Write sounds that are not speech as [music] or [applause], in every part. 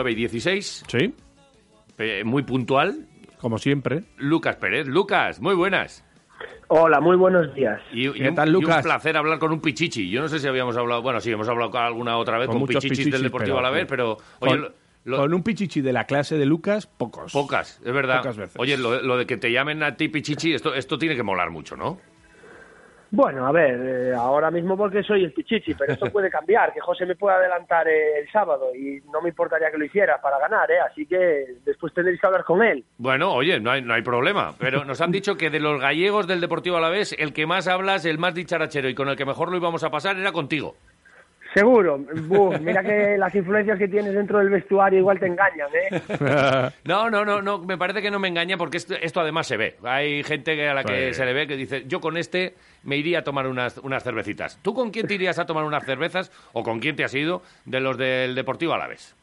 9 y 16. Sí, eh, muy puntual. como siempre. Lucas Pérez. Lucas, muy buenas. Hola, muy buenos días. Y, y ¿Qué un, tal, y un Lucas? placer hablar con un pichichi. Yo no sé si habíamos hablado, bueno, sí, hemos hablado alguna otra vez Con con, muchos pichichis, del Deportivo pero- Alavés, pero oye, con, lo- lo- con un pichichi de la clase de Lucas, pocos. pocas, es verdad. Pocas veces. Oye, lo, lo de que te llamen a ti pichichi, esto, esto tiene que molar mucho, ¿no? Bueno, a ver, eh, ahora mismo porque soy el Pichichi, pero esto [laughs] puede cambiar, que José me pueda adelantar eh, el sábado y no me importaría que lo hiciera para ganar, ¿eh? Así que después tendréis que hablar con él. Bueno, oye, no hay, no hay problema. Pero nos han dicho que de los gallegos del Deportivo Alavés, el que más hablas, el más dicharachero y con el que mejor lo íbamos a pasar era contigo. Seguro. Buf, mira que las influencias que tienes dentro del vestuario igual te engañan, ¿eh? [laughs] No, no, no, no, me parece que no me engaña porque esto, esto además se ve. Hay gente que a la que Pues- se le ve que dice, yo con este me iría a tomar unas, unas cervecitas. ¿Tú con quién te irías a tomar unas cervezas o con quién te has ido de los del Deportivo Alavés?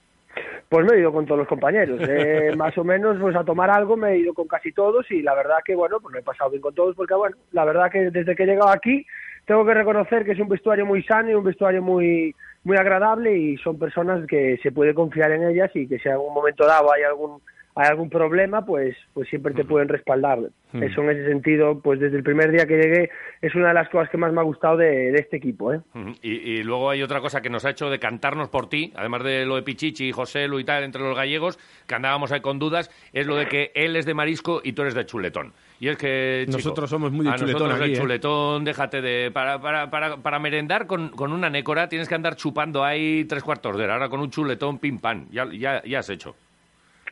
Pues me he ido con todos los compañeros. eh, [laughs] más o menos, pues a tomar algo me he ido con casi todos y la verdad que, bueno, pues lo he pasado bien con todos porque, bueno, la verdad que desde que he llegado aquí tengo que reconocer que es un vestuario muy sano y un vestuario muy muy agradable y son personas que se puede confiar en ellas y que si en algún momento dado hay algún hay algún problema, pues pues siempre te pueden respaldar. Eso en ese sentido, pues desde el primer día que llegué es una de las cosas que más me ha gustado de, de este equipo, ¿eh? Y, y luego hay otra cosa que nos ha hecho de cantarnos por ti, además de lo de Pichichi y José Lu y tal, entre los gallegos, que andábamos ahí con dudas, es lo de que él es de marisco y tú eres de chuletón. Y es que, chico, Nosotros somos muy de chuletón aquí, el ¿eh? chuletón, déjate de... Para, para, para, para merendar con, con una nécora tienes que andar chupando ahí tres cuartos de hora, ahora con un chuletón pim pam, ya, ya, ya has hecho.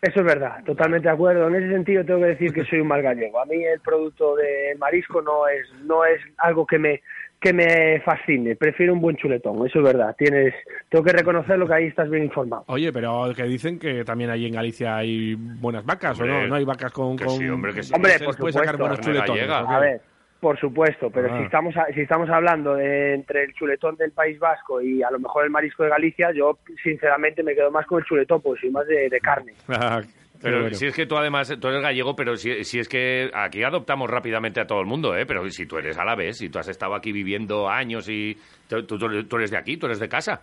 Eso es verdad, totalmente de acuerdo. En ese sentido tengo que decir que soy un mal gallego. A mí el producto de marisco no es no es algo que me que me fascine. Prefiero un buen chuletón, eso es verdad. Tienes tengo que reconocerlo que ahí estás bien informado. Oye, pero que dicen que también ahí en Galicia hay buenas vacas, ¿o no? No hay vacas con... que con... sí, hombre, que sí. Hombre, por sacar supuesto, buenos carne chuletones, gallega. ¿o qué? A ver, por supuesto, pero Ah. si estamos a- si estamos hablando de entre el chuletón del País Vasco y a lo mejor el marisco de Galicia, yo sinceramente me quedo más con el chuletón, porque soy más de, de carne. [laughs] Pero si es que tú además, tú eres gallego, pero si, si es que aquí adoptamos rápidamente a todo el mundo, ¿eh? Pero si tú eres alavés, si tú has estado aquí viviendo años y tú, tú- tú eres de aquí, tú eres de casa.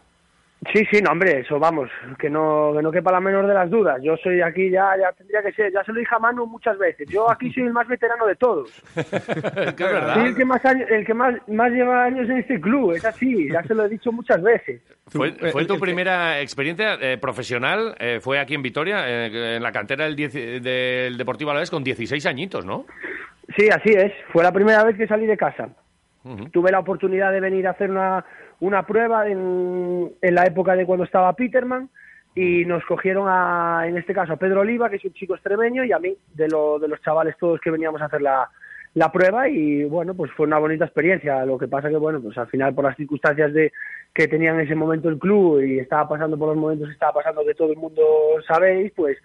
Sí, sí, no, hombre, eso vamos, que no, que no quepa la menor de las dudas. Yo soy aquí, ya, ya tendría que ser, ya se lo dije a Manu muchas veces. Yo aquí soy el más veterano de todos. [laughs] Es verdad. Soy el que más años, el que más, más lleva años en este club, es así, ya se lo he dicho muchas veces. Fue, Tú, eh, fue tu primera experiencia eh, profesional, eh, fue aquí en Vitoria, eh, en la cantera del, del Deportivo Alavés con 16 añitos, ¿no? Sí, así es. Fue la primera vez que salí de casa. Tuve la oportunidad de venir a hacer una, una prueba en, en la época de cuando estaba Peterman y nos cogieron a, en este caso, a Pedro Oliva, que es un chico extremeño, y a mí, de, lo, de los chavales todos que veníamos a hacer la, la prueba y bueno, pues fue una bonita experiencia. Lo que pasa que, bueno, pues al final por las circunstancias de que tenía en ese momento el club y estaba pasando por los momentos que estaba pasando que todo el mundo sabéis, pues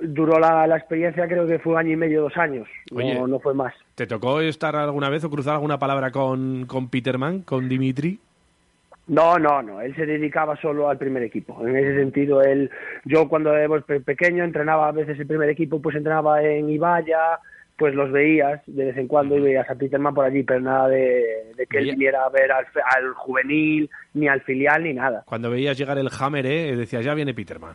duró la, la experiencia creo que fue año y medio, dos años, Oye. no, no fue más. ¿Te tocó estar alguna vez o cruzar alguna palabra con, con Peterman, con Dimitri? No, no, no. Él se dedicaba solo al primer equipo. En ese sentido, él, yo cuando era pe- pequeño entrenaba a veces el primer equipo, pues entrenaba en Ibaya, pues los veías de vez en cuando y veías a Peterman por allí, pero nada de, de que él viniera a ver al, al juvenil, ni al filial, ni nada. Cuando veías llegar el Hammer, ¿eh? decías, ya viene Peterman.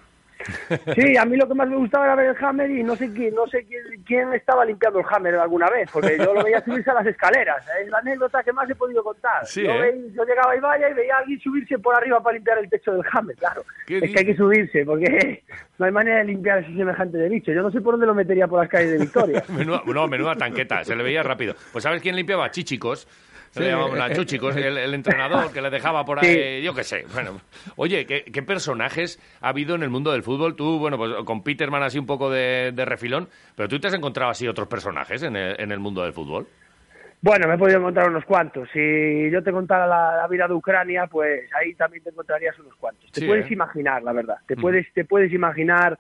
Sí, a mí lo que más me gustaba era ver el Hammer y no sé quién, no sé quién, quién estaba limpiando el Hammer alguna vez, porque yo lo veía [laughs] subirse a las escaleras. Es la anécdota que más he podido contar. Sí, yo, ¿eh? veía- yo llegaba a Ibaya y veía a alguien subirse por arriba para limpiar el techo del Hammer, claro. ¿Qué Es que hay que subirse, porque [laughs] no hay manera de limpiar ese semejante de bicho. Yo no sé por dónde lo metería por las calles de Victoria. [laughs] Menuda, no, menuda tanqueta, se le veía rápido. Pues ¿sabes quién limpiaba? Chichicos. Sí. Le llamaban a Chuchicos, el, el entrenador que le dejaba por [laughs] ahí, Sí. yo qué sé. Bueno, oye, ¿qué, qué personajes ha habido en el mundo del fútbol? Tú, bueno, pues con Peterman así un poco de, de refilón, pero tú te has encontrado así otros personajes en el, en el mundo del fútbol. Bueno, me he podido encontrar unos cuantos. Si yo te contara la, la vida de Ucrania, pues ahí también te encontrarías unos cuantos. Te Sí, puedes ¿eh? imaginar, la verdad. Te Mm. puedes, te puedes imaginar,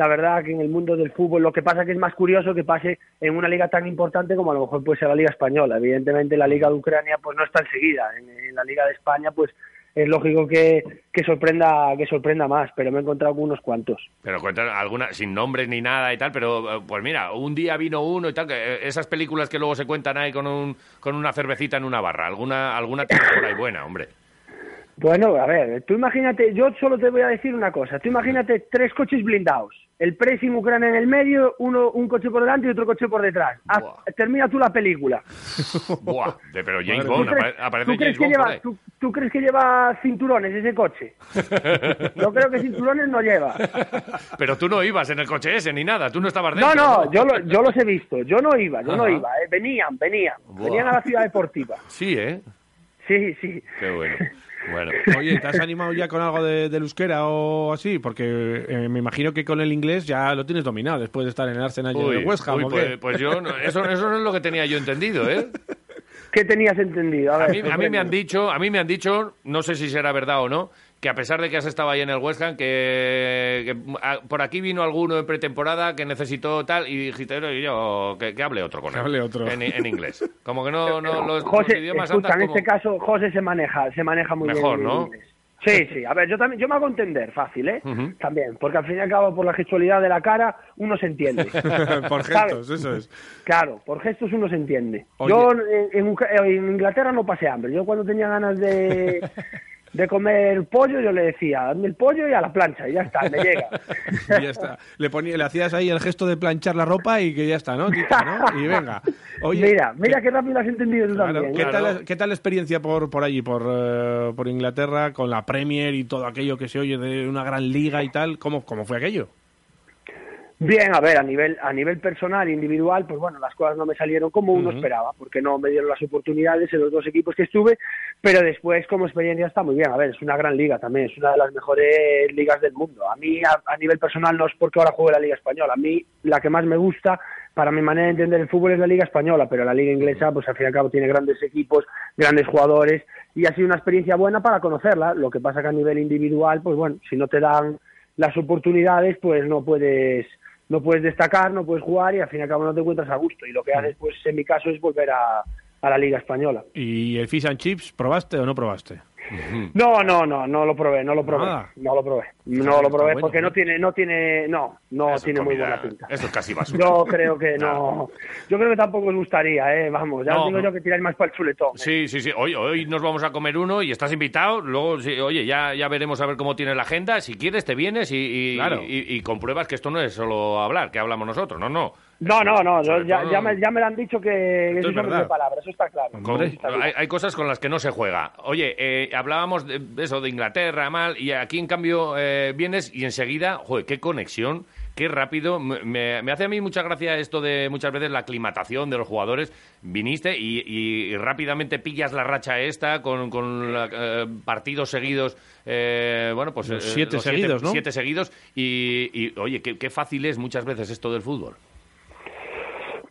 la verdad, que en el mundo del fútbol lo que pasa que es más curioso que pase en una liga tan importante como a lo mejor puede ser la Liga Española. Evidentemente, la Liga de Ucrania, pues no está enseguida. En, la Liga de España, pues es lógico que, que sorprenda que sorprenda más, pero me he encontrado con unos cuantos. Pero cuentan alguna, sin nombres ni nada y tal, pero eh, pues mira, un día vino uno y tal, que eh, esas películas que luego se cuentan ahí con, un, con una cervecita en una barra, alguna, alguna por ahí buena, hombre. Bueno, a ver, tú imagínate, yo solo te voy a decir una cosa, tú imagínate tres coches blindados, el pressing Ucrania en el medio, uno un coche por delante y otro coche por detrás. Haz- termina tú la película. [laughs] Buah, pero James Bond, ¿Tú crees, apare- aparece tú crees James que Bond lleva, tú, tú crees que lleva cinturones ese coche? [laughs] Yo creo que cinturones no lleva. Pero tú no ibas en el coche ese ni nada, tú no estabas No, dentro. no, yo, lo- yo los he visto, yo no iba, yo no iba, eh, venían, venían, Buah. venían a la ciudad deportiva. Sí, ¿eh? Sí, sí. Qué bueno. Bueno. [laughs] Oye, ¿te has animado ya con algo de, del euskera o así? Porque eh, me imagino que con el inglés ya lo tienes dominado después de estar en el Arsenal y en Uy, el West Ham. uy, ¿o pues, qué? pues yo, no- eso, eso no es lo que tenía yo entendido, ¿eh? ¿Qué tenías entendido? A, A ver, mí, a mí me han dicho, a mí me han dicho, no sé si será verdad o no, que a pesar de que has estado ahí en el West Ham, que, que, por aquí vino alguno en pretemporada que necesitó tal y dijiste, "Oye, yo que, que hable otro con Que él. hable otro. En, en inglés. Como que no, no los, los José, idiomas escucha, en como- este caso José se maneja, se maneja muy Mejor, bien. en ¿no? inglés. Sí, sí. A ver, yo también, yo me hago entender, fácil, ¿eh? También, porque al fin y al cabo, por la gestualidad de la cara, uno se entiende. [laughs] Por ¿sabes? gestos, eso es. Claro, por gestos uno se entiende. Oye. Yo en, en Inglaterra no pasé hambre. Yo cuando tenía ganas de, de comer pollo, yo le decía, dame el pollo y a la plancha, y ya está, me llega. [laughs] Y ya está. Le, ponía, le hacías ahí el gesto de planchar la ropa y que ya está, ¿no? ¿no? Y venga. Oye, mira, mira qué rápido has entendido tú Claro, también. ¿qué. Claro. tal, ¿Qué tal la experiencia por, por allí, por, eh, por Inglaterra, con la Premier y todo aquello que se oye de una gran liga y tal? ¿Cómo, cómo fue aquello? Bien, a ver, a nivel, a nivel personal e individual, pues bueno, las cosas no me salieron como uno esperaba, porque no me dieron las oportunidades en los dos equipos que estuve, pero después como experiencia está muy bien. A ver, es una gran liga también, es una de las mejores ligas del mundo. A mí, a, a nivel personal, no es porque ahora juegue la Liga Española. A mí, la que más me gusta, para mi manera de entender el fútbol, es la Liga Española, pero la Liga Inglesa, pues al fin y al cabo tiene grandes equipos, grandes jugadores, y ha sido una experiencia buena para conocerla. Lo que pasa que a nivel individual, pues bueno, si no te dan las oportunidades, pues no puedes no puedes destacar, no puedes jugar y al fin y al cabo no te encuentras a gusto. Y lo que haces, pues en mi caso, es volver a, a la Liga Española. ¿Y el Fish and Chips, probaste o no probaste? No, no, no, no lo probé, no lo probé, Nada. no lo probé, no lo probé porque ¿no? no tiene, no tiene, no, no Eso, tiene muy comida, buena pinta. Esto es casi basura. Yo creo que no, yo creo que tampoco os gustaría, eh, vamos, ya No, os digo no. yo que tiráis más para el chuletón. eh. Sí, sí, sí. Hoy, hoy nos vamos a comer uno y estás invitado. Luego, sí, oye, ya, ya veremos a ver cómo tiene la agenda. Si quieres, te vienes y, y, Claro. y- y compruebas que esto no es solo hablar, que hablamos nosotros. No, no. No, no, no, yo- ya, ya, me, ya me lo han dicho que Esto eso es de palabra, eso está claro. Con- Eso está claro. hay, hay cosas con las que no se juega. Oye, eh, hablábamos de eso, de Inglaterra, mal, y aquí en cambio eh, vienes y enseguida, joder, qué conexión, qué rápido. Me, me- hace a mí mucha gracia esto de muchas veces la aclimatación de los jugadores. Viniste y, y- y rápidamente pillas la racha esta con, con la- eh, partidos seguidos, eh, bueno, pues Los eh, siete seguidos, ¿no? Siete seguidos y, y, oye, qué, qué fácil es muchas veces esto del fútbol.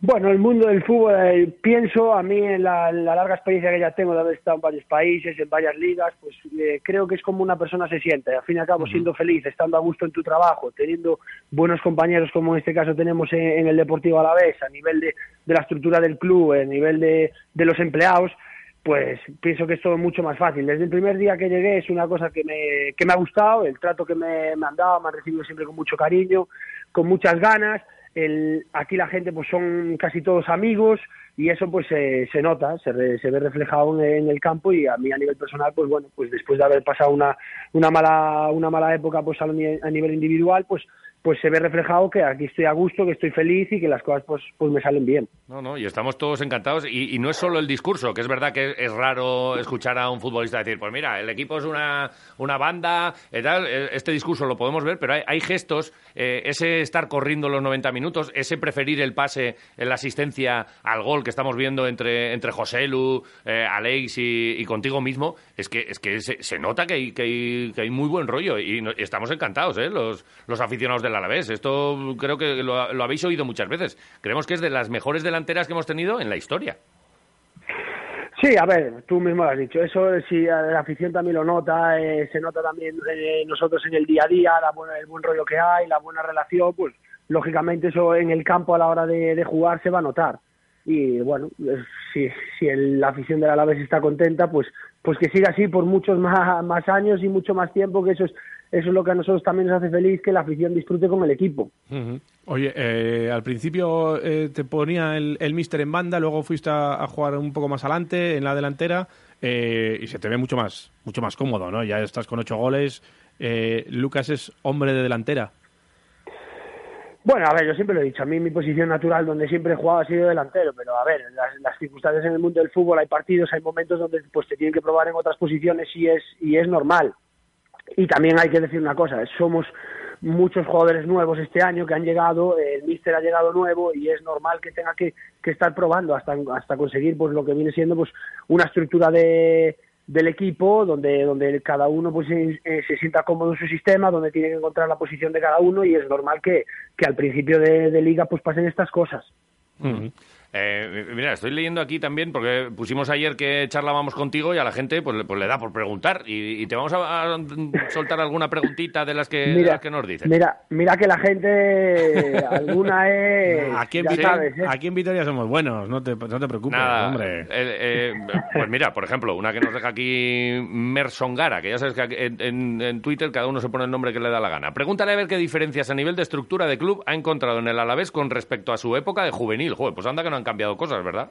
Bueno, el mundo del fútbol, eh, pienso a mí en la, la larga experiencia que ya tengo de haber estado en varios países, en varias ligas, pues eh, creo que es como una persona se siente. Al fin y al cabo, siendo feliz, estando a gusto en tu trabajo, teniendo buenos compañeros como en este caso tenemos en, en el Deportivo Alavés, a nivel de, de la estructura del club, a nivel de, de los empleados, pues pienso que es todo mucho más fácil. Desde el primer día que llegué es una cosa que me, que me ha gustado, el trato que me, me han dado, me han recibido siempre con mucho cariño, con muchas ganas. El, aquí la gente pues son casi todos amigos y eso pues se se nota, se, re- se ve reflejado en, en el campo y a mí a nivel personal pues bueno, pues después de haber pasado una, una mala una mala época pues a nivel individual pues pues se ve reflejado que aquí estoy a gusto, que estoy feliz y que las cosas pues pues me salen bien. No, no, y estamos todos encantados. Y, no es solo el discurso, que es verdad que es raro escuchar a un futbolista decir, pues mira, el equipo es una, una banda, tal. Eh, Este discurso lo podemos ver, pero hay, gestos, eh, ese estar corriendo los 90 minutos, ese preferir el pase, la asistencia al gol que estamos viendo entre, entre José Lu, eh, Alex y contigo mismo, es que, es que se, se nota que hay, que, hay, muy buen rollo y estamos encantados, ¿eh? los, los aficionados del Alavés. Esto creo que lo, habéis oído muchas veces. Creemos que es de las mejores delanteras que hemos tenido en la historia. Sí, a ver, tú mismo lo has dicho. Eso sí, la afición también lo nota, eh, se nota también eh, nosotros en el día a día, la buena- el buen rollo que hay, la buena relación, pues lógicamente eso en el campo a la hora de jugar se va a notar. Y bueno, si, si la afición del Alavés está contenta, pues pues que siga así por muchos más, más años y mucho más tiempo, que eso es, eso es lo que a nosotros también nos hace feliz, que la afición disfrute con el equipo. Oye, eh, al principio eh, te ponía el, el míster en banda, luego fuiste a, a jugar un poco más adelante, en la delantera. eh, y se te ve mucho más, mucho más cómodo, ¿no? Ya estás con ocho goles. Eh, Lucas es hombre de delantera. Bueno, a ver, yo siempre lo he dicho, a mí mi posición natural donde siempre he jugado ha sido delantero, pero a ver, las, las circunstancias en el mundo del fútbol hay partidos, hay momentos donde pues te tienen que probar en otras posiciones y es y es normal. Y también hay que decir una cosa, somos muchos jugadores nuevos este año que han llegado, el míster ha llegado nuevo y es normal que tenga que, que estar probando hasta hasta conseguir pues lo que viene siendo pues una estructura de del equipo donde donde cada uno pues se, eh, se sienta cómodo en su sistema donde tiene que encontrar la posición de cada uno y es normal que, que al principio de, de liga pues pasen estas cosas Eh, mira, estoy leyendo aquí también, porque pusimos ayer que charlábamos contigo y a la gente pues, le- pues le da por preguntar. Y, y te vamos a, a soltar alguna preguntita de las que, de las que nos dicen. mira mira que la gente [laughs] alguna es Aquí en, Vitoria, sabes, ¿eh? aquí en Vitoria somos buenos, no te, no te preocupes, Nada, hombre. eh, eh, pues mira, por ejemplo, una que nos deja aquí Mersongara, que ya sabes que aquí en, en- en Twitter cada uno se pone el nombre que le da la gana. Pregúntale a ver qué diferencias a nivel de estructura de club ha encontrado en el Alavés con respecto a su época de juvenil. Joder, pues anda que no han cambiado cosas, ¿verdad?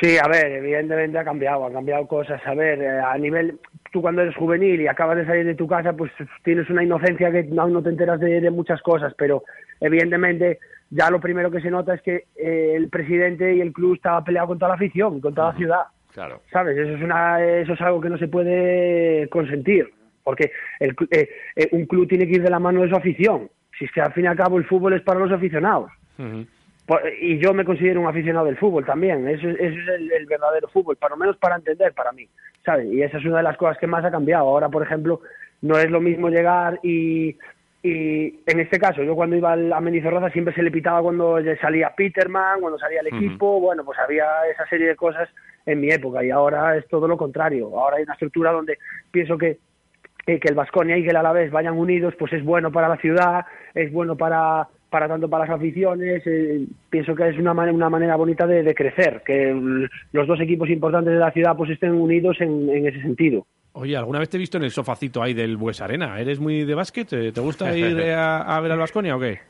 Sí, a ver, evidentemente ha cambiado, han cambiado cosas. A ver, eh, a nivel, tú cuando eres juvenil y acabas de salir de tu casa, pues tienes una inocencia que aún no te enteras de, de muchas cosas, pero evidentemente ya lo primero que se nota es que eh, el presidente y el club estaba peleado con toda la afición, con toda la ciudad. Claro. ¿sabes? Eso es, una, eso es algo que no se puede consentir, porque el, eh, eh, un club tiene que ir de la mano de su afición. Si es que al fin y al cabo el fútbol es para los aficionados. Y yo me considero un aficionado del fútbol también. Eso, es- eso es el, el verdadero fútbol, para lo menos para entender, para mí. ¿sabes? Y esa es una de las cosas que más ha cambiado. Ahora, por ejemplo, no es lo mismo llegar y, y en este caso, yo cuando iba a Mendizorroza siempre se le pitaba cuando salía Peterman, cuando salía el equipo. Bueno, pues había esa serie de cosas en mi época y ahora es todo lo contrario. Ahora hay una estructura donde pienso que que el Vasconia y que el Alavés vayan unidos, pues es bueno para la ciudad, es bueno para, para tanto para las aficiones. eh, pienso que es una, una manera bonita de, de crecer, que los dos equipos importantes de la ciudad pues estén unidos en, en ese sentido. Oye, ¿alguna vez te he visto en el sofacito ahí del Bues Arena? ¿Eres muy de básquet? ¿Te gusta ir eh, a, a ver al Vasconia o qué?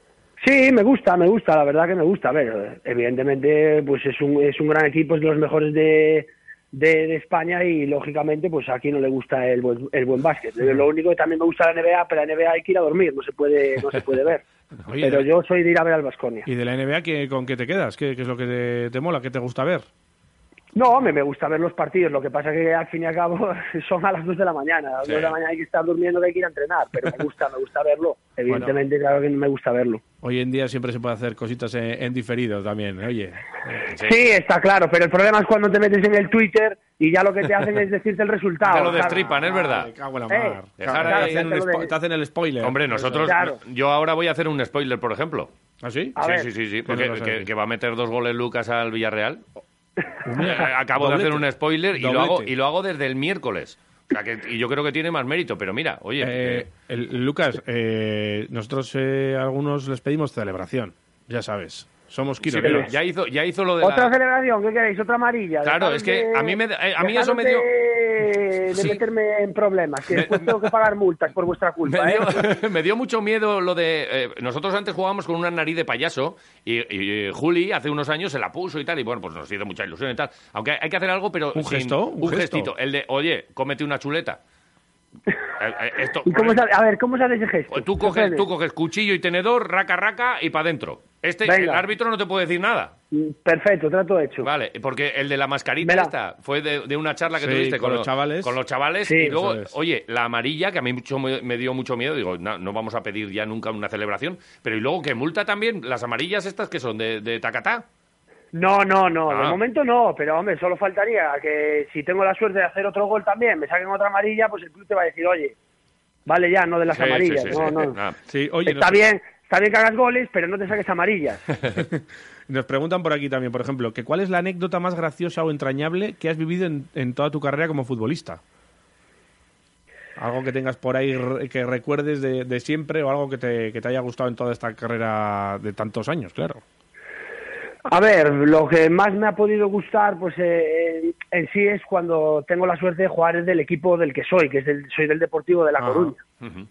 Sí, me gusta, me gusta, la verdad que me gusta. A ver, evidentemente, pues es un, es un gran equipo, es de los mejores de, de, de España y lógicamente, pues aquí no le gusta el buen, el buen básquet. Lo único que también me gusta la NBA, pero la NBA hay que ir a dormir, no se puede, no se puede ver. [laughs] Oye, pero de- yo soy de ir a ver al Vasconia. ¿Y de la NBA ¿qué, con qué te quedas? ¿Qué, qué es lo que te, te mola? ¿Qué te gusta ver? No, me, me gusta ver los partidos, lo que pasa que al fin y al cabo [laughs] son a las 2 de la mañana, a las Sí. 2 de la mañana hay que estar durmiendo, hay que ir a entrenar, pero me gusta, me gusta verlo, evidentemente claro que me gusta verlo. Hoy en día siempre se puede hacer cositas en, en diferido también, oye. Sí. está claro, pero el problema es cuando te metes en el Twitter y ya lo que te hacen [laughs] es decirte el resultado. Ya lo destripan, es verdad. Me cago en la Eh, mar. dejar Te ahí- hacen ya un te lo spo- de- te hacen el spoiler. Hombre, nosotros, Claro. yo ahora voy a hacer un spoiler, por ejemplo. ¿Ah, sí? Sí, sí, sí, sí, ¿Qué porque que, que va a meter dos goles Lucas al Villarreal. Eh, [laughs] Acabo de hacer un spoiler y lo, hago, y lo hago desde el miércoles. O sea que, y yo creo que tiene más mérito, pero mira, oye, Eh, eh, el- Lucas, eh, nosotros eh, algunos les pedimos celebración, ya sabes. Somos sí, pero ya hizo, ya hizo lo de Otra la... celebración, ¿qué queréis? Otra amarilla. Claro, es que de- a mí me da- eh, a mí eso me dio- De, Sí. meterme en problemas, que después tengo que pagar multas por vuestra [laughs] culpa, Me ¿eh? dio, [laughs] me dio mucho miedo lo de... eh, nosotros antes jugábamos con una nariz de payaso y, y, eh, Juli hace unos años se la puso y tal, y bueno, pues nos hizo mucha ilusión y tal. Aunque hay que hacer algo, pero... ¿Un sin- gesto? ¿Un Un, gesto? gestito. El de, oye, cómete una chuleta. [laughs] Eh, eh, esto, ¿Y cómo se hace- a ver, ¿cómo se hace ese gesto? Pues tú coges, tú coges cuchillo y tenedor, raca, raca y para adentro. Este, Venga. el árbitro no te puede decir nada. Mm, Perfecto, trato hecho. Vale, porque el de la mascarita Mira. esta fue de, de una charla que Sí, tuviste con con, los chavales. Con los chavales Sí, y luego, es. oye, la amarilla, que a mí mucho, me, dio mucho miedo, digo, no, no vamos a pedir ya nunca una celebración, pero y luego que multa también, las amarillas estas que son de, de tacatá. No, no, no, Ah. de momento no, pero hombre, solo faltaría que si tengo la suerte de hacer otro gol también, me saquen otra amarilla, pues el club te va a decir, oye, vale ya, no de las Sí, amarillas, sí, sí, no, sí. no. Ah. Sí, oye, está bien, está bien que hagas goles, pero no te saques amarillas. [laughs] nos preguntan por aquí también, por ejemplo, que ¿cuál es la anécdota más graciosa o entrañable que has vivido en, toda tu carrera como futbolista? Algo que tengas por ahí que recuerdes de, siempre o algo que te haya gustado en toda esta carrera de tantos años, claro. A ver, lo que más me ha podido gustar, pues eh, en sí es cuando tengo la suerte de jugar del equipo del que soy, que es del, soy del Deportivo de La Ajá. Coruña,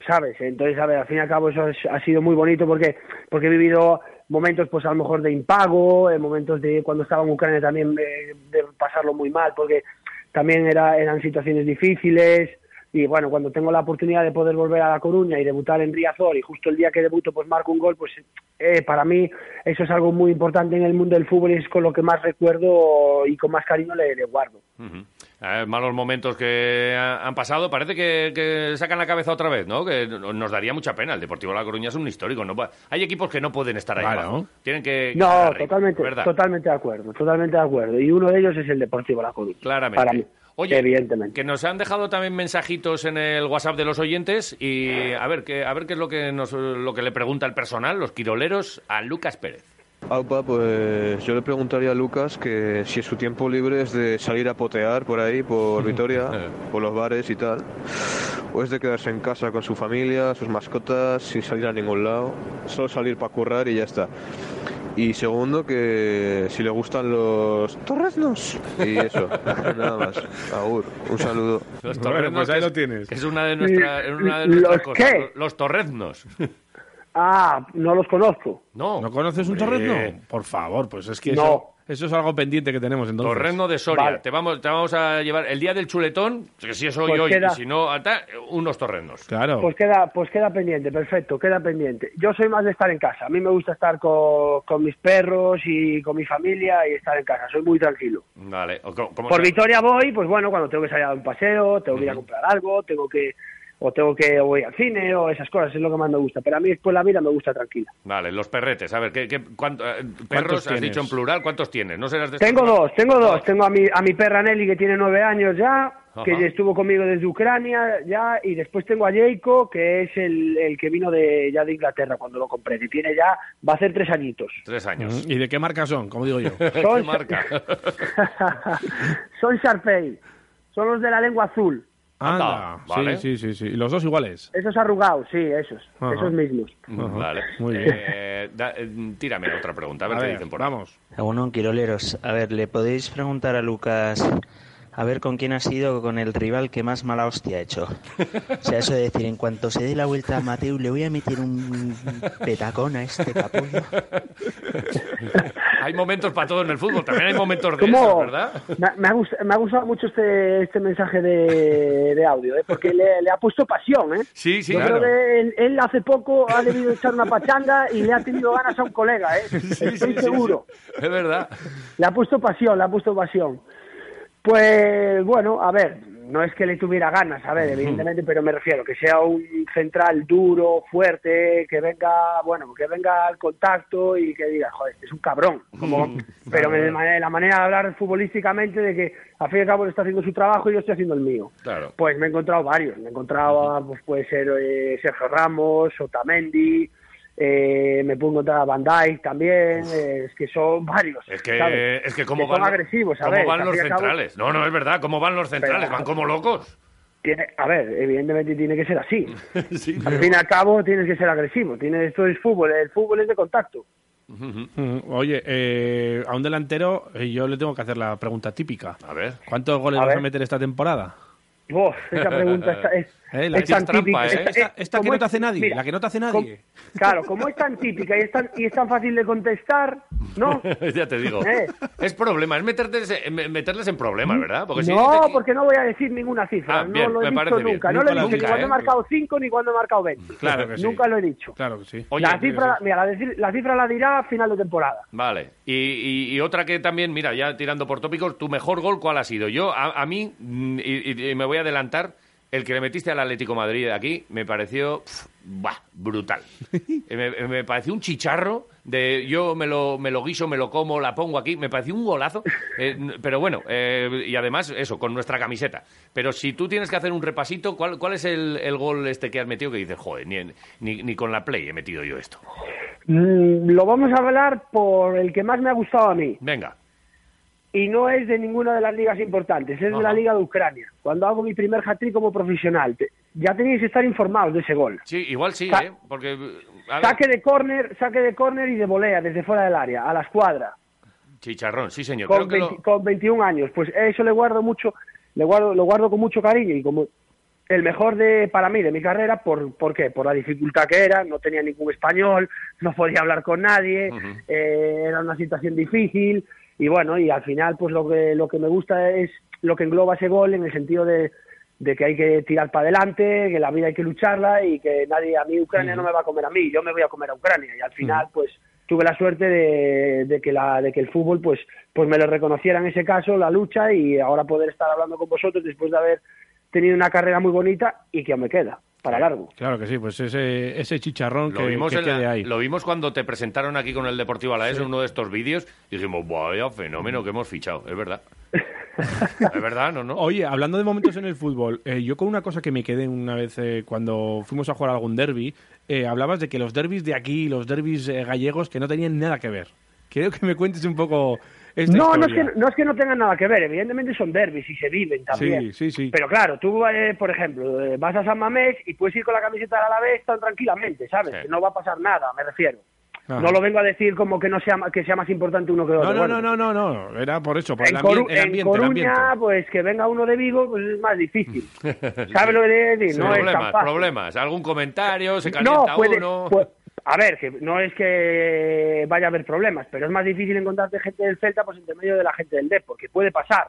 ¿sabes? Entonces, a ver, al fin y al cabo eso es- ha sido muy bonito porque porque he vivido momentos, pues a lo mejor de impago, eh, momentos de cuando estaba en Ucrania también eh, de pasarlo muy mal, porque también era, eran situaciones difíciles y bueno, cuando tengo la oportunidad de poder volver a La Coruña y debutar en Riazor y justo el día que debuto pues marco un gol, pues eh, para mí eso es algo muy importante en el mundo del fútbol y es con lo que más recuerdo y con más cariño le, le guardo. Eh, malos momentos que ha- han pasado, parece que, que sacan la cabeza otra vez, ¿no? Que no- nos daría mucha pena. El Deportivo La Coruña es un histórico. ¿no? Hay equipos que no pueden estar ahí Claro. abajo. Tienen que... No, ganar ahí, totalmente, totalmente de acuerdo, totalmente de acuerdo. Y uno de ellos es el Deportivo La Coruña. Claramente. Para mí, Oye, evidentemente. que nos han dejado también mensajitos en el WhatsApp de los oyentes y a ver qué, a ver qué es lo que, nos, lo que le pregunta el personal, los quiroleros, a Lucas Pérez. Aupa, pues yo le preguntaría a Lucas que si su tiempo libre es de salir a potear por ahí, por [laughs] Vitoria, por los bares y tal, o es de quedarse en casa con su familia, sus mascotas, sin salir a ningún lado, solo salir para currar y ya está. Y segundo, que si le gustan los torreznos. Y eso, [laughs] nada más. Agur, un saludo. Los Bueno, torreznos, pues ahí es- lo tienes. que es una de, nuestra- ¿Los una de nuestras cosas. qué? Los torreznos. Ah, no los conozco. No. ¿No conoces un torrezno? Por favor, pues es que No. eso, eso es algo pendiente que tenemos entonces. Torrezno de Soria. Vale. Te, vamos, te vamos a llevar el día del chuletón, que si es hoy, Pues hoy, queda- y si no, ata- unos torreznos. Claro. Pues queda, pues queda pendiente, perfecto, queda pendiente. Yo soy más de estar en casa. A mí me gusta estar con, con mis perros y con mi familia y estar en casa. Soy muy tranquilo. Vale. o co- ¿cómo Por Vitoria voy, pues bueno, cuando tengo que salir a un paseo, tengo que ir a comprar algo, tengo que o tengo que o voy al cine o esas cosas, es lo que más me gusta. Pero a mí después la vida me gusta tranquila. Vale, los perretes. A ver, ¿qué, qué- cuánto- eh, perros has tienes? dicho en plural? ¿Cuántos tienes? ¿No serás de Tengo dos, tengo dos. Tengo a mi, a mi perra Nelly que tiene nueve años ya, que estuvo conmigo desde Ucrania ya, y después tengo a Jacob, que es el, el que vino de ya de Inglaterra cuando lo compré, que tiene ya, va a hacer tres añitos. Tres años. ¿Y de qué marca son? Como digo yo. [laughs] ¿Qué [laughs] Son- marca? Son Sharpei, son los de la lengua azul. Anda, Anda, vale. sí, sí, sí, sí. ¿Y los dos iguales? Esos arrugados, sí, esos, Ajá. esos mismos. vale. Muy bien. Eh, da- eh, tírame otra pregunta, a ver A qué ver, dicen por ahí. vamos. Bueno, Quiroleros, a ver, ¿le podéis preguntar a Lucas a ver con quién ha sido con el rival que más mala hostia ha hecho? O sea, eso de decir, en cuanto se dé la vuelta a Mateo, le voy a meter un petacón a este capullo. Hay momentos para todo en el fútbol, también hay momentos de esos, ¿verdad? Me, ha- me ha gust- me ha gustado mucho este, este mensaje de, de audio, ¿eh? porque le, le ha puesto pasión. ¿eh? Sí, sí, Yo claro. creo que él, él hace poco ha debido echar una pachanga y le ha tenido ganas a un colega, ¿eh? Sí, estoy sí, sí, seguro. sí. Es verdad. Le ha puesto pasión, le ha puesto pasión. Pues bueno, a ver, no es que le tuviera ganas, a ver, evidentemente, pero me refiero que sea un central duro, fuerte, que venga, bueno, que venga al contacto y que diga, joder, este es un cabrón. Como, [laughs] pero de la manera de hablar futbolísticamente de que al fin y al cabo está haciendo su trabajo y yo estoy haciendo el mío. Claro. Pues me he encontrado varios, me he encontrado, a, pues puede ser eh, Sergio Ramos, Otamendi, eh, me puedo encontrar a Van Dijk también, eh, es que son [laughs] varios. Es que, ¿sabes? es que cómo son van, agresivos, cómo van los cabo, centrales. No, no, es verdad, cómo van los centrales, Pero- van como locos. tiene, a ver, evidentemente tiene que ser así. [laughs] Sí, Al fin y al cabo tienes que ser agresivo. Tiene, esto es fútbol, el fútbol es de contacto. Mm, Oye, eh, a un delantero eh, yo le tengo que hacer la pregunta típica. A ver. ¿Cuántos goles A vas a meter esta temporada? Uf, esa pregunta [laughs] está- es, Eh, la- es tan trampa, típica. ¿eh? es- Esta, es- esta que no te hace nadie, mira, la que no te hace nadie. claro, como es tan típica y es tan, y es tan fácil de contestar, ¿no? [laughs] ya te digo. Eh. Es problema, es meterles, en- meterles en problemas, ¿verdad? Porque si no, porque no voy a decir ninguna cifra. Ah, no lo he dicho bien. nunca. No lo he dicho has ni cuando ¿eh? he marcado 5 ni cuando he marcado 20. Claro que sí. Nunca lo he dicho. Claro que sí. Oye, la, cifra, mira, la, cifra la dirá a final de temporada. Vale. Y, y- y otra que también, mira, ya tirando por tópicos, ¿tu mejor gol cuál ha sido? Yo, a, a mí, mm, y, y- y me voy a adelantar, el que le metiste al Atlético Madrid de aquí me pareció pf, bah, brutal. [laughs] Me, me pareció un chicharro de yo me lo, me lo guiso, me lo como, la pongo aquí. Me pareció un golazo. Eh, pero bueno, eh, y además eso, con nuestra camiseta. Pero si tú tienes que hacer un repasito, ¿cuál, cuál es el, el gol este que has metido que dices, joder, ni, ni, ni con la Play he metido yo esto? Mm, lo vamos a hablar por el que más me ha gustado a mí. Venga. Y no es de ninguna de las ligas importantes, es de la. Liga de Ucrania. Cuando hago mi primer hat-trick como profesional, Te- ya tenéis que estar informados de ese gol. Sí, igual sí, Sa- ¿eh? Porque... Saque de córner, saque de córner y de volea desde fuera del área, a la escuadra, Chicharrón, sí, señor. con, Creo que lo- 20 con 21 años. Pues eso le guardo mucho, le guardo, lo guardo con mucho cariño y como el mejor de para mí de mi carrera, ¿por, ¿por qué? Por la dificultad que era, no tenía ningún español, no podía hablar con nadie, eh, era una situación difícil y bueno, y al final pues lo que, lo que me gusta es lo que engloba ese gol en el sentido de, de que hay que tirar para adelante, que la vida hay que lucharla y que nadie, a mí Ucrania no me va a comer a mí, yo me voy a comer a Ucrania. Y al final, pues tuve la suerte de, de que la, de que el fútbol, pues, pues me lo reconociera en ese caso, la lucha y ahora poder estar hablando con vosotros después de haber tenido una carrera muy bonita y que aún me queda para largo. Claro que sí, pues ese, ese chicharrón Lo que, vimos, que en la- quede ahí. lo vimos cuando te presentaron aquí con el Deportivo Alavés en uno de estos vídeos y dijimos, vaya fenómeno que hemos fichado, es verdad. [laughs] es verdad, ¿no? no? Oye, hablando de momentos en el fútbol, eh, yo con una cosa que me quedé una vez eh, cuando fuimos a jugar algún derby, eh, hablabas de que los derbis de aquí, los derbis eh, gallegos, que no tenían nada que ver. Quiero que me cuentes un poco esta No, no es, que, no es que no tengan nada que ver, evidentemente son derbis y se viven también. Sí, sí, sí. Pero claro, tú, eh, por ejemplo, eh, vas a San Mamés y puedes ir con la camiseta de la vez tan tranquilamente, ¿sabes? Sí. Que no va a pasar nada, me refiero. Ajá. No lo vengo a decir como que no sea que sea más importante uno que otro. No, no, bueno. no, no, no, no, era por eso, por el, En, ambien- el en ambiente, el Coruña, ambiente. pues que venga uno de Vigo, pues es más difícil. [laughs] ¿Sabes lo que decir? no es tan problemas, fácil. problemas. ¿Algún comentario? ¿Se No, calienta puede, uno? pu- a ver, que no es que vaya a haber problemas, pero es más difícil encontrarte gente del Celta pues entre medio de la gente del Depor, que puede pasar.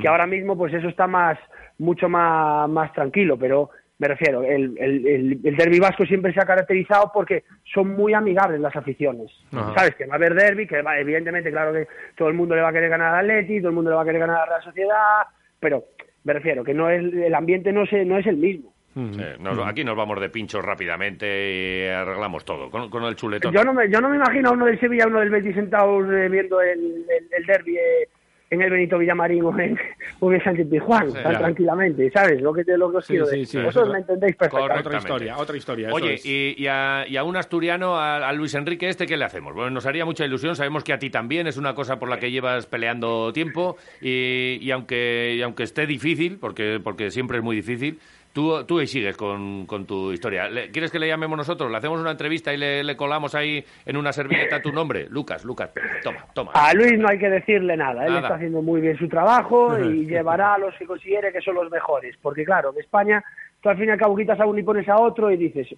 Que ahora mismo pues eso está más mucho más, más tranquilo, pero me refiero, el, el, el, el derbi vasco siempre se ha caracterizado porque son muy amigables las aficiones. Ajá. ¿Sabes? Que va a haber derby, que va, evidentemente, claro que todo el mundo le va a querer ganar al Atleti, todo el mundo le va a querer ganar a la Real Sociedad, pero me refiero que no es, el ambiente no, se, no es el mismo. Nos- aquí nos vamos de pinchos rápidamente y arreglamos todo con, con el chuletón. Yo no, me, yo no me imagino a uno del Sevilla, uno del Betis sentados eh, viendo el, el, el derby eh, en el Benito Villamarín o en, [laughs] o en Sánchez Pizjuán, tan ya. tranquilamente, ¿sabes? Lo que, te, lo que os Sí, quiero sí, decir. sí, Vosotros eso- me entendéis perfectamente. Otra historia, otra historia. eso Oye, es. y, y a, y a un asturiano, a, a Luis Enrique este, ¿qué le hacemos? Bueno, nos haría mucha ilusión, sabemos que a ti también es una cosa por la que llevas peleando tiempo y, y aunque, y aunque esté difícil, porque, porque siempre es muy difícil, tú, tú ahí sigues con, con tu historia. ¿Quieres que le llamemos nosotros? Le hacemos una entrevista y le, le colamos ahí en una servilleta tu nombre. Lucas, Lucas, toma, toma. A Luis no hay que decirle nada, él está haciendo muy bien su trabajo [laughs] y llevará a los que considere que son los mejores, porque claro, en España tú al fin y al cabo quitas a uno y pones a otro y dices,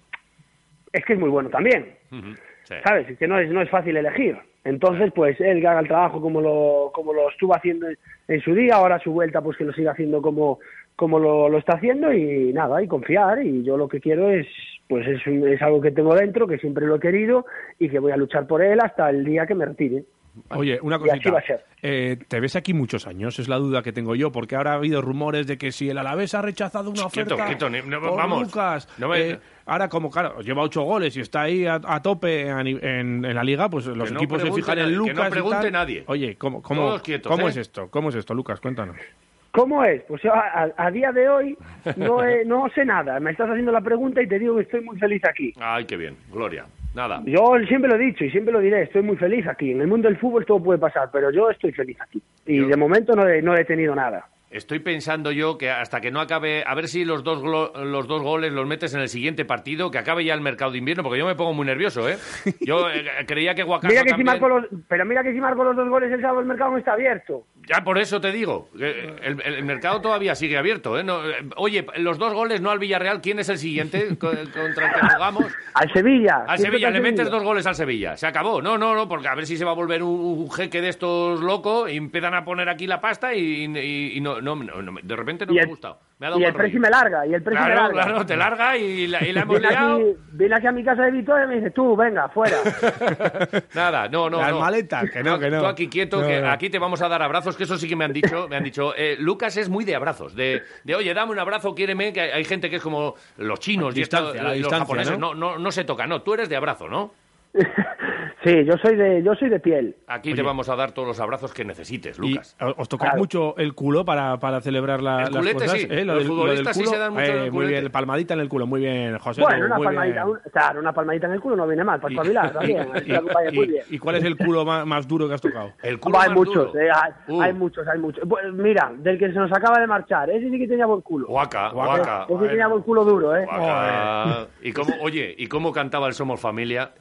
es que es muy bueno también. Sí. ¿sabes? Es que no es, no es fácil elegir. Entonces, pues él que haga el trabajo como lo, como lo estuvo haciendo en, en su día, ahora a su vuelta, pues que lo siga haciendo como, como lo, lo está haciendo y nada, y confiar. Y yo lo que quiero es, pues es, un- es algo que tengo dentro, que siempre lo he querido y que voy a luchar por él hasta el día que me retire. Oye, una Y así cosita. va a ser. Eh, ¿Te ves aquí muchos años? Es la duda que tengo yo, porque ahora ha habido rumores de que si el Alavés ha rechazado una Quieto, oferta quieto, ni- no, por vamos. Lucas, No me- eh, ahora como claro, lleva ocho goles y está ahí a, a tope a ni- en, en la liga, pues los Que no equipos se fijan en nadie, que Lucas no y pregunte tal. nadie. Oye, ¿cómo, cómo, quietos, ¿cómo ¿eh? es esto? ¿Cómo es esto, Lucas? Cuéntanos. ¿Cómo es? Pues yo a, día de hoy no, he- no sé nada. Me estás haciendo la pregunta y te digo que estoy muy feliz aquí. Ay, qué bien, Gloria. Nada. Yo siempre lo he dicho y siempre lo diré, estoy muy feliz aquí. En el mundo del fútbol todo puede pasar, pero yo estoy feliz aquí. Y Yo- de momento no he, no he tenido nada. Estoy pensando yo que hasta que no acabe, a ver si los dos, los dos goles los metes en el siguiente partido, que acabe ya el mercado de invierno, porque yo me pongo muy nervioso, ¿eh? Yo eh, creía que Guacaso Mira que si también- marco los, pero mira que si marco los dos goles el sábado el mercado no está abierto. Ya por eso te digo, el, el mercado todavía sigue abierto, ¿eh? No, eh, oye, los dos goles no al Villarreal, ¿quién es el siguiente [laughs] co- contra el que jugamos? Al Sevilla. Al Sevilla, le metes Sevilla. dos goles al Sevilla. Se acabó. No, no, no, porque a ver si se va a volver un, un jeque de estos locos y empiezan a poner aquí la pasta y, y- y no, no, no, de repente no me ha gustado. Me ha dado Y el precio me larga, y el precio me Claro, larga. claro, te larga y la, y la hemos Viene liado. aquí, viene aquí a mi casa de Vitoria y me dice, tú, venga, fuera. [laughs] Nada, no, no, Las no. maletas, que no, que no. Tú aquí quieto, No, que no. aquí te vamos a dar abrazos, que eso sí que me han dicho. Me han dicho, eh, Lucas es muy de abrazos, de, de oye, dame un abrazo, quiéreme, que hay, hay gente que es como los chinos y, Distancia, esto- la los distancia, japoneses, ¿no? ¿no? No, no, se toca, no, tú eres de abrazo, ¿no? [laughs] sí, yo soy de, yo soy de piel. Aquí te vamos a dar todos los abrazos que necesites, Lucas. os tocáis Claro. mucho el culo para, para celebrar la- El las culete, cosas, sí. ¿eh? Los futbolistas sí culo, se dan mucho eh, el Muy bien, palmadita en el culo, muy bien, José. Bueno, una muy palmadita, bien. un- claro, una palmadita en el culo no viene mal, para espabilar [laughs] también. muy y- bien. y cuál es el culo más, más duro que has tocado? El culo hay más muchos, duro. eh, hay, Uh, hay muchos, hay muchos. Bueno, mira, del que se nos acaba de marchar, ese sí que tenía buen culo. Guaca, Guaca. Ese tenía buen culo duro, ¿eh? Guaca. Y cómo, oye, ¿y cómo cantaba el Somos Familia?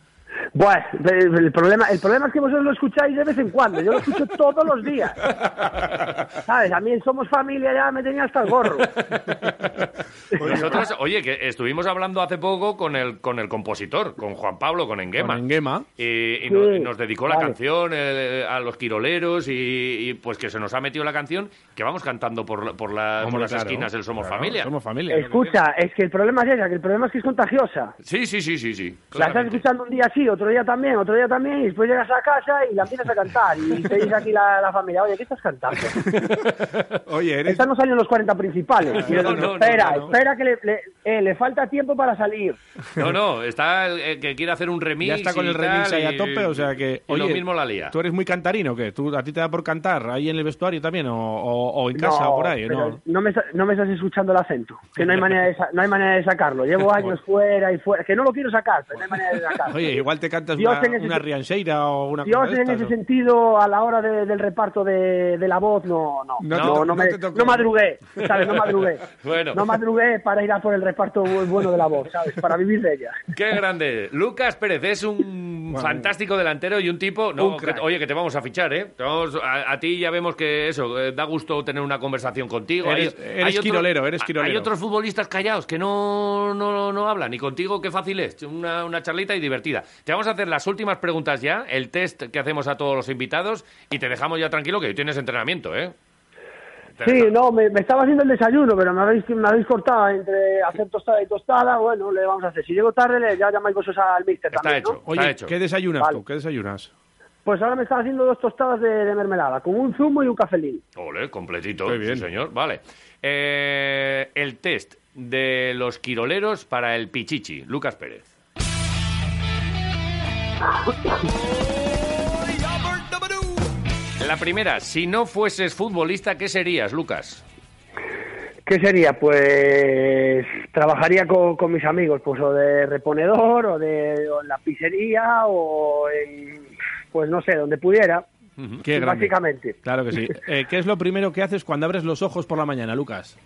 Bueno, el, el problema, el problema es que vosotros lo escucháis de vez en cuando, yo lo escucho todos los días. [laughs] ¿Sabes? A mí en Somos Familia ya me tenía hasta el gorro. [laughs] Nosotros, oye, que estuvimos hablando hace poco con el, con el compositor, con Juan Pablo, con Enguema. Con Enguema. Y, y Sí, nos, y nos dedicó la vale. canción eh, a los quiroleros y, y, pues que se nos ha metido la canción que vamos cantando por, la- por, la- por Hombre, las claro, esquinas del Somos claro, Familia. Somos familia. Escucha, es que el problema es ese, que el problema es que es contagiosa. Sí, sí, sí, sí, sí. La estás escuchando un día sí, otro día también, otro día también, y después llegas a casa y la empiezas a cantar. Y te dice aquí la, la familia, oye, ¿qué estás cantando? [laughs] Oye, eres... Estas no salen los 40 principales. [laughs] No, no, no, espera, no, no. espera que le, le, eh, le falta tiempo para salir. No, no, está el, el que quiere hacer un remix. Ya está con y el remix ahí a tope, o sea que... y lo mismo la lía. ¿Tú eres muy cantarino o qué? ¿Tú, ¿A ti te da por cantar ahí en el vestuario también o, o- o en casa no, o por ahí? pero No. me, no me estás escuchando el acento, que no hay manera de, no hay manera de sacarlo. Llevo [laughs] años fuera y fuera, que no lo quiero sacar, pero no hay manera de sacarlo. Oye, igual te cantas Dios una, en ese- una riancheira o una Dios cosa de en ese sentido, a la hora de- del reparto de, de la voz, no, no, No no, te no, me, te tocó. no madrugué, ¿sabes? No madrugué. [laughs] Bueno. No madrugué para ir a por el reparto bu- bueno de la voz, ¿sabes? Para vivir de ella. Qué grande. Lucas Pérez es un Bueno, fantástico delantero y un tipo. No, un crack. que- oye, que te vamos a fichar, ¿eh? Te vamos- a, a ti ya vemos que eso, eh, da gusto tener una conversación contigo. Eres- eres quirolero, eres quirolero. Hay otros futbolistas callados que no, no, no hablan y contigo qué fácil es. Una, una charlita y divertida. Te vamos a hacer las últimas preguntas ya, el test que hacemos a todos los invitados y te dejamos ya tranquilo que hoy tienes entrenamiento, ¿eh? Sí, no, me, me estaba haciendo el desayuno, pero me habéis, me habéis cortado entre hacer tostada y tostada. Bueno, le vamos a hacer. Si llego tarde, le, ya llamáis vosotros al mister Está también, hecho. ¿no? Oye, hecho. ¿qué desayunas Vale. tú? ¿Qué desayunas? Pues ahora me estaba haciendo dos tostadas de, de mermelada, con un zumo y un cafelín. Ole, completito. Muy bien. Sí, señor. Vale. Eh, el test de los quiroleros para el Pichichi. Lucas Pérez. La primera, si no fueses futbolista, ¿qué serías, Lucas? ¿Qué sería? Pues trabajaría con, con mis amigos, pues o de reponedor, o, de, o en la pizzería, o en, pues no sé, donde pudiera. Qué grande. Básicamente. Claro que sí. [laughs] Eh, ¿Qué es lo primero que haces cuando abres los ojos por la mañana, Lucas?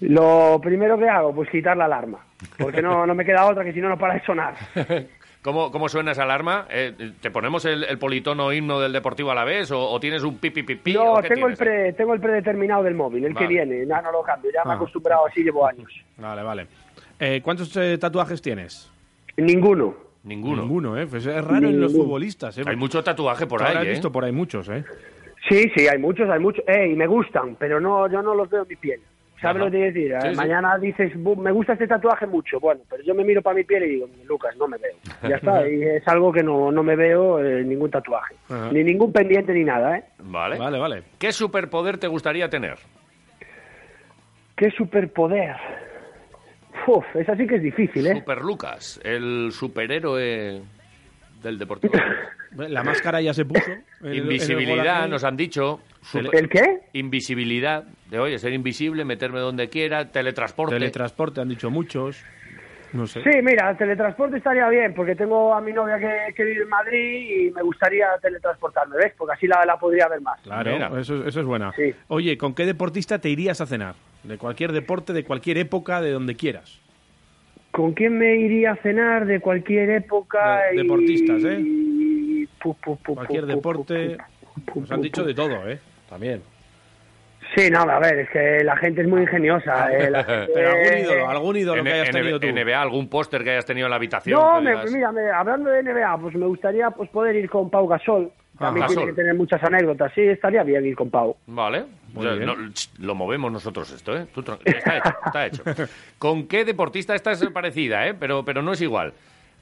Lo primero que hago, pues quitar la alarma, porque no, no me queda otra que si no, no para de sonar. [laughs] ¿Cómo, cómo suena esa alarma? Eh, ¿Te ponemos el, el politono himno del Deportivo a la vez o, o tienes un pipi pipi? No, tengo el, pre, tengo el predeterminado del móvil, el Vale. que viene, ya no lo cambio, ya me he Ah. acostumbrado así, llevo años. Vale, vale. Eh, ¿Cuántos eh, tatuajes tienes? Ninguno. Ninguno. Ninguno, ¿eh? Pues es raro en los futbolistas, ¿eh? Hay mucho tatuaje por ahí, ¿eh? visto por ahí muchos, ¿eh? Sí, sí, hay muchos, hay muchos. Eh, y me gustan, pero no, yo no los veo en mi piel. ¿Sabes lo que decir? Eh, Sí, sí. Mañana dices, "Bu, me gusta este tatuaje mucho. Bueno, pero yo me miro para mi piel y digo, Lucas, no me veo. [laughs] Ya está, y es algo que no, no me veo en ningún tatuaje. Ajá. Ni ningún pendiente ni nada, ¿eh? Vale. Vale, vale. ¿Qué superpoder te gustaría tener? ¿Qué superpoder? Uf, esa sí que es difícil, ¿eh? Super Lucas, el superhéroe del Deportivo. [laughs] La máscara ya se puso. el- el Invisibilidad, nos han dicho. Super- ¿El qué? Invisibilidad, de oye, ser invisible, meterme donde quiera, teletransporte. Teletransporte han dicho muchos. No sé. Sí, mira, el teletransporte estaría bien, porque tengo a mi novia que, que vive en Madrid y me gustaría teletransportarme, ¿ves? Porque así la, la podría ver más. Claro, Mira. eso, eso es buena. Sí. Oye, ¿con qué deportista te irías a cenar? De cualquier deporte, de cualquier época, de donde quieras. ¿Con quién me iría a cenar de cualquier época? De- y- deportistas, ¿eh? y- pu, pu, pu, Cualquier pu, pu, deporte. pu, pu, Nos han dicho de todo, ¿eh? También. Sí, no, a ver, es que la gente es muy ingeniosa. eh, la gente- [laughs] Pero algún ídolo, algún ídolo que hayas tenido tú. NBA, algún póster que hayas tenido en la habitación. No, me, mira, me- hablando de NBA, pues me gustaría pues poder ir con Pau Gasol. También Ah, tiene que tener muchas anécdotas. Sí, estaría bien ir con Pau. Vale. Muy O sea, bien. no, lo movemos nosotros esto, ¿eh? Tú está hecho, está hecho. [laughs] ¿Con qué deportista esta es parecida, eh? Pero, pero no es igual.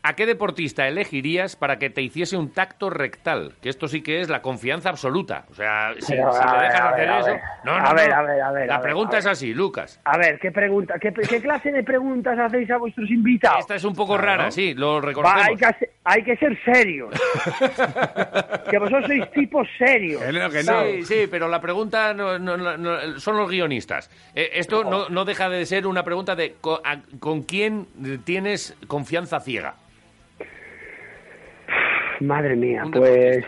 ¿A qué deportista elegirías para que te hiciese un tacto rectal? Que esto sí que es la confianza absoluta. O sea, si, Pero, si a le ver, dejas a hacer ver, a eso... ver. No, no, A ver, no. a ver, a ver, La a pregunta es así, Lucas. A ver, ¿qué, pregunta, qué, qué clase de preguntas hacéis a vuestros invitados? Esta es un poco rara, sí, lo Va, reconocemos. hay, que, hay que ser serios. [laughs] que vosotros sois tipos serios. Que no, que no. Sí, sí, pero la pregunta no- no- no- no- son los guionistas. Eh, esto no, no deja de ser una pregunta de a- con quién tienes confianza ciega. Madre mía, pues...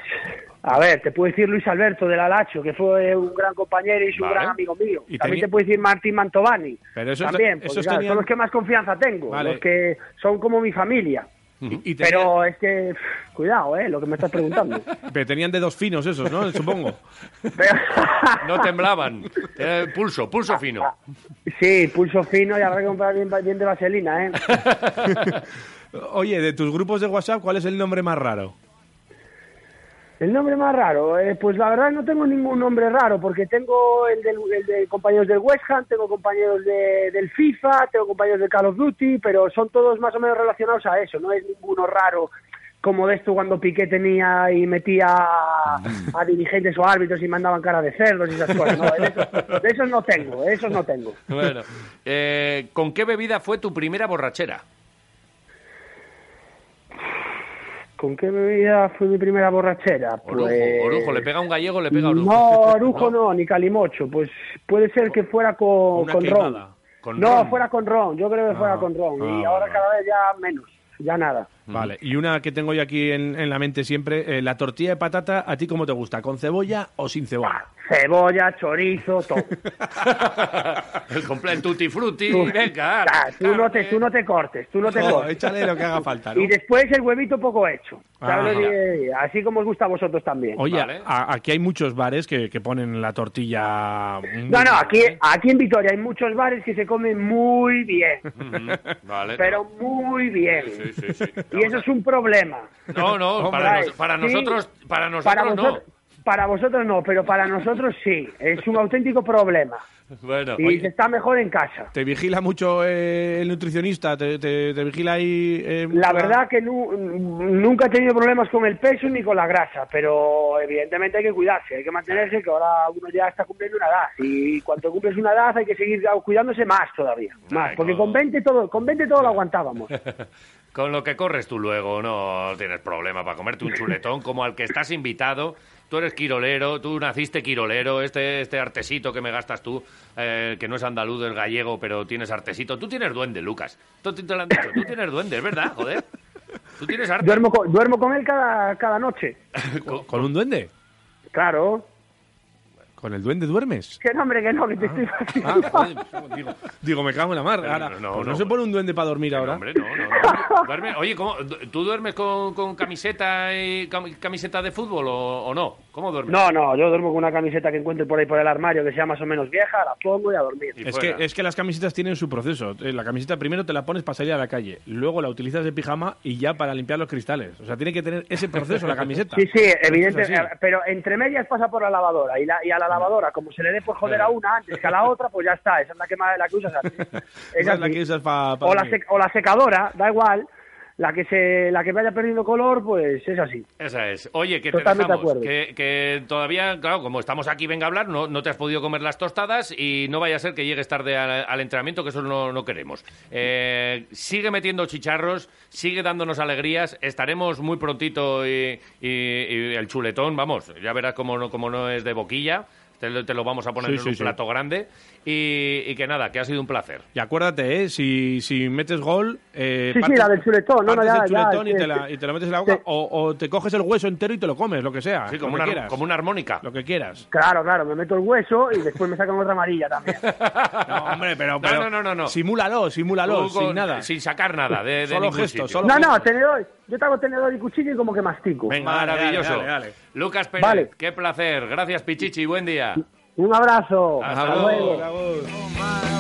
A ver, te puedo decir Luis Alberto del Alacho, que fue un gran compañero y es un Vale. gran amigo mío. Y También te puedo decir Martín Mantovani. Pero esos- También, porque, esos claro, tenían- son los que más confianza tengo, Vale. los que son como mi familia. Y Pero es que, pff, cuidado, ¿eh? Lo que me estás preguntando. [laughs] pero tenían dedos finos esos, ¿no? Supongo. Pero- [laughs] No temblaban. Era pulso, pulso fino. sí, pulso fino y habrá que comprar bien, bien de vaselina, ¿eh? [laughs] Oye, de tus grupos de WhatsApp, ¿cuál es el nombre más raro? El nombre más raro, eh, pues la verdad no tengo ningún nombre raro, porque tengo el, del, el de compañeros del West Ham, tengo compañeros de- del FIFA, tengo compañeros de Call of Duty, pero son todos más o menos relacionados a eso, no es ninguno raro como de esto cuando Piqué tenía y metía a, a dirigentes o árbitros y mandaban cara de cerdos y esas cosas. No, de, esos, de esos no tengo, de esos no tengo. Bueno, eh, ¿con qué bebida fue tu primera borrachera? ¿Con qué bebida fue mi primera borrachera? Orujo, Pues... orujo, le pega un gallego, le pega orujo. No, orujo [laughs] no, ni calimocho. Pues puede ser que fuera con, con ron. Con no, ron. fuera con ron. Yo creo que fuera con ron. y ah, ahora cada vez ya menos. Ya nada. Vale, y una que tengo yo aquí en, en la mente siempre, eh, la tortilla de patata, ¿a ti cómo te gusta? ¿Con cebolla o sin cebolla? Cebolla, chorizo, todo. [laughs] el completo tutti frutti, Tú- venga. Ah, tú, no te, tú no te cortes, tú no te Jo, cortes. échale lo que haga falta, ¿no? Y después el huevito poco hecho. ¿sabes Ah. Así como os gusta a vosotros también. Oye, Vale. a- aquí hay muchos bares que, que ponen la tortilla... No, no, aquí, ¿eh? aquí en Vitoria hay muchos bares que se comen muy bien. Vale. pero muy bien. Sí, sí, sí. Y eso es un problema. No, no, [laughs] para, nos- para nosotros, para nosotros Para no. para vosotros no, pero para nosotros sí. Es un auténtico problema. [laughs] Bueno, Y se está mejor en casa. ¿Te vigila mucho eh, el nutricionista? ¿Te, te- te vigila ahí? eh, La verdad que nu- nunca he tenido problemas con el peso ni con la grasa, pero evidentemente hay que cuidarse, hay que mantenerse, que ahora uno ya está cumpliendo una edad. Y cuando cumples una edad hay que seguir cuidándose más todavía. Más, Ay, porque no. con 20 todo, con 20 todo lo [laughs] aguantábamos. [laughs] Con lo que corres tú luego no tienes problema para comerte un chuletón como al que estás invitado. Tú eres quirolero, tú naciste quirolero, este, este artesito que me gastas tú, eh, que no es andaluz, es gallego, pero tienes artesito. Tú tienes duende, Lucas. Tú te, te lo han dicho, tú tienes duende, es verdad, joder. Tú tienes arte. Duermo con, duermo con él cada, cada noche. [laughs] ¿Con, con un duende? Claro. ¿Con el duende duermes? Que no, hombre, que no, que te estoy Ah, joder, digo, digo, me cago en la mar. Ahora, no, no, pues no, no. se pone un duende para dormir ahora. Hombre, no, no, no. [laughs] Duerme- Oye, ¿cómo, ¿tú duermes con, con camiseta y cam- camiseta de fútbol o, o no? ¿Cómo duermes? No, no, yo duermo con una camiseta que encuentre por ahí por el armario que sea más o menos vieja, la pongo y a dormir. Y Es fuera. que, es que las camisetas tienen su proceso. Eh, La camiseta primero te la pones para salir a la calle, luego la utilizas de pijama y ya para limpiar los cristales. O sea, tiene que tener ese proceso la camiseta. Sí, sí, evidente, eh, pero entre medias pasa por la lavadora y, la, y a la lavadora, como se le dé por joder a una antes que a la otra, pues ya está, esa es la que, la que usas así. [laughs] Es Esa es la que usas para o, la o la secadora, da igual, la que se la que vaya perdiendo color, pues es así. Esa es. Oye, que te Totalmente de dejamos. Que, que todavía, claro, como estamos aquí, venga a hablar, no, no te has podido comer las tostadas y no vaya a ser que llegues tarde al, al entrenamiento, que eso no, no queremos. Eh, sigue metiendo chicharros, sigue dándonos alegrías. Estaremos muy prontito y, y- y el chuletón, vamos, ya verás cómo no, cómo no es de boquilla. Te, lo- te lo vamos a poner Sí, en sí, un sí. plato grande. Y, y que nada, que ha sido un placer. Y acuérdate, ¿eh? si, si metes gol... Eh, Sí, sí, la del chuletón, no, no, ya, el ya, chuletón y, sí, te la, y te lo metes en la boca Sí. o, o te coges el hueso entero y te lo comes, lo que sea. Sí, como una, quieras. como una armónica. Lo que quieras. Claro, claro, me meto el hueso y después me sacan otra amarilla también. [laughs] No, hombre, pero, No, pero no, no, no, no. simúlalo, simúlalo, sin nada. Sin sacar nada de, de Solo gestos, solo- No, no, tenedor, yo te hago tenedor y cuchillo y como que mastico. Venga, Maravilloso. dale, dale, dale. Lucas Pérez, Vale. qué placer. Gracias, Pichichi. Buen día. Un abrazo. Hasta Hasta luego.